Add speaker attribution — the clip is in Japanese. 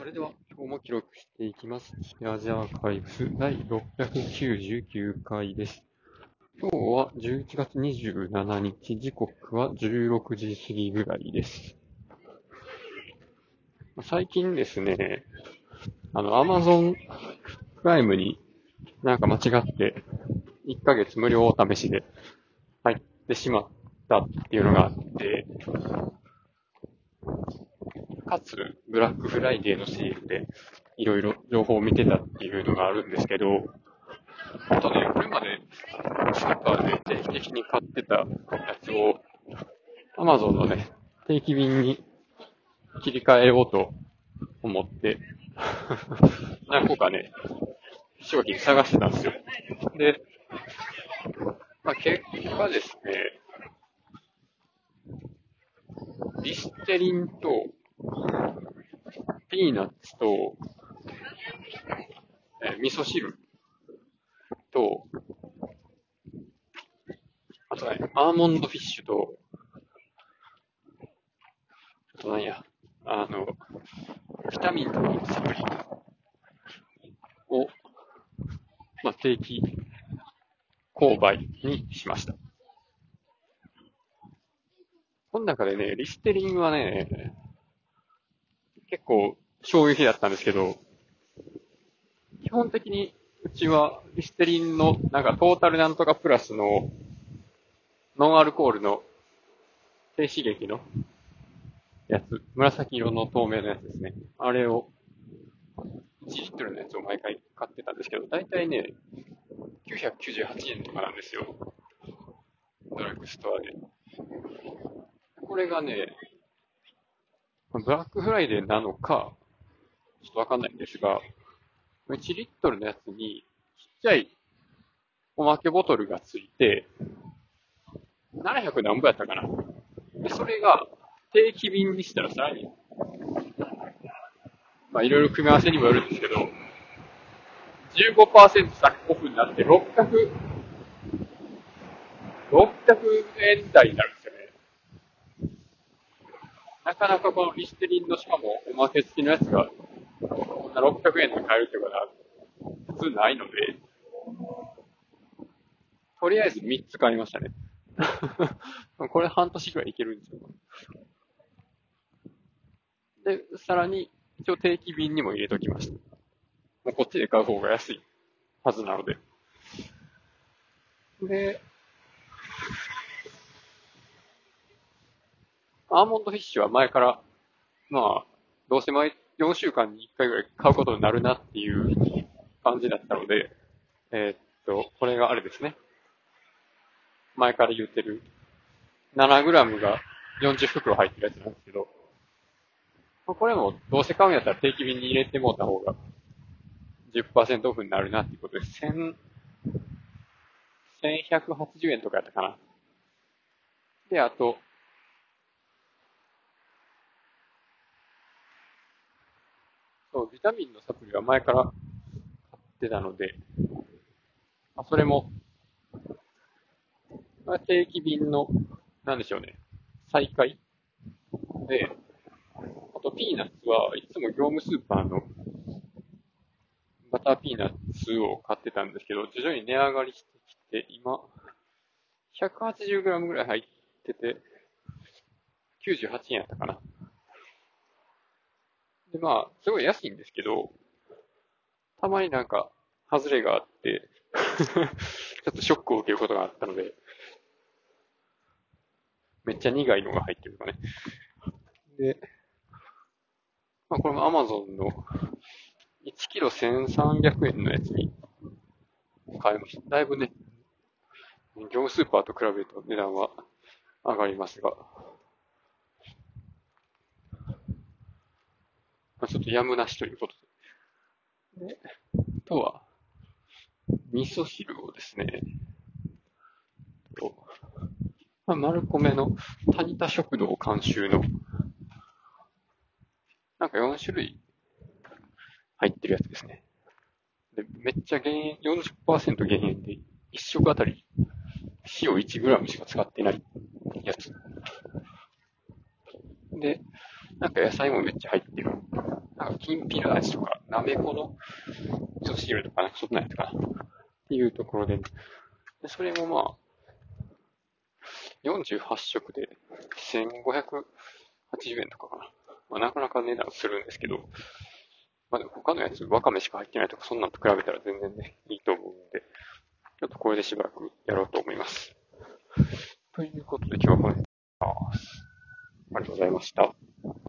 Speaker 1: それでは今日も記録していきます。アジアーカイブス第699回です。今日は11月27日、時刻は16時過ぎぐらいです。最近ですね、あの、Amazon プライムになんか間違って1ヶ月無料お試しで入ってしまったっていうのがあって、かつ、ブラックフライデーのセールで、いろいろ情報を見てたっていうのがあるんですけど、あとね、これまでスーパーで定期的に買ってたやつを、Amazon のね、定期便に切り替えようと思って、何個かね、商品探してたんですよ。で、まあ、結果ですね、リステリンと、ピーナッツと、えー味噌汁と、あとね、アーモンドフィッシュと、あと何や、あの、ビタミンのサプリを、まあ、定期購買にしました。この中でね、リステリンはね、結構衝撃だったんですけど、基本的にうちはリステリンのなんかトータルなんとかプラスのノンアルコールの低刺激のやつ、紫色の透明のやつですね。あれを1リットルのやつを毎回買ってたんですけど、だいたいね、998円とかなんですよ。ドラッグストアで。これがね、ブラックフライデーなのか、ちょっとわかんないんですが、1リットルのやつに、ちっちゃいおまけボトルがついて、700何ぼやったかな。で、それが定期便にしたらさらに、まあいろいろ組み合わせにもよるんですけど、15%先オフになって600、600円台になる。かなかこのリステリンのしかもおまけ付きのやつが、こんな600円で買えるってことは普通ないので、とりあえず3つ買いましたね。これ半年くらいいけるんですよ。で、さらに、一応定期便にも入れときました。もうこっちで買う方が安いはずなので。で、アーモンドフィッシュは前から、まあ、どうせ毎4週間に1回ぐらい買うことになるなっていう感じだったので、えーっと、これがあれですね。前から言ってる 7g が40袋入ってるやつなんですけど、これもどうせ買うんやったら定期便に入れてもうた方が10%オフになるなっていうことで、1000 1180円とかやったかな。で、あと、そう、ビタミンのサプリは前から買ってたので、あそれも、まあ定期便の、なんでしょうね、再開で、あとピーナッツはいつも業務スーパーのバターピーナッツを買ってたんですけど、徐々に値上がりしてきて、今、180g ぐらい入ってて、98円やったかな。で、まあ、すごい安いんですけど、たまになんか、外れがあって、ちょっとショックを受けることがあったので、めっちゃ苦いのが入ってるとかね。で、まあこれも Amazon の1キロ1300円のやつに買いました。だいぶね、業務スーパーと比べると値段は上がりますが、まあ、ちょっとやむなしということで。で、あとは、味噌汁をですね、とまあ、丸米の谷田食堂監修の、なんか4種類入ってるやつですね。で、めっちゃ減塩、40%減塩で、1食あたり塩 1g しか使ってないやつ。で、なんか野菜もめっちゃ入ってるなんか、きんぴら味とか、なめこの味噌汁とか、なんかそんなやつかな。っていうところで、でそれもまあ、48食で1580円とかかな。まあ、なかなか値段するんですけど、まあでも他のやつ、わかめしか入ってないとか、そんなんと比べたら全然ね、いいと思うんで、ちょっとこれでしばらくやろうと思います。ということで今日はこれでます。ありがとうございました。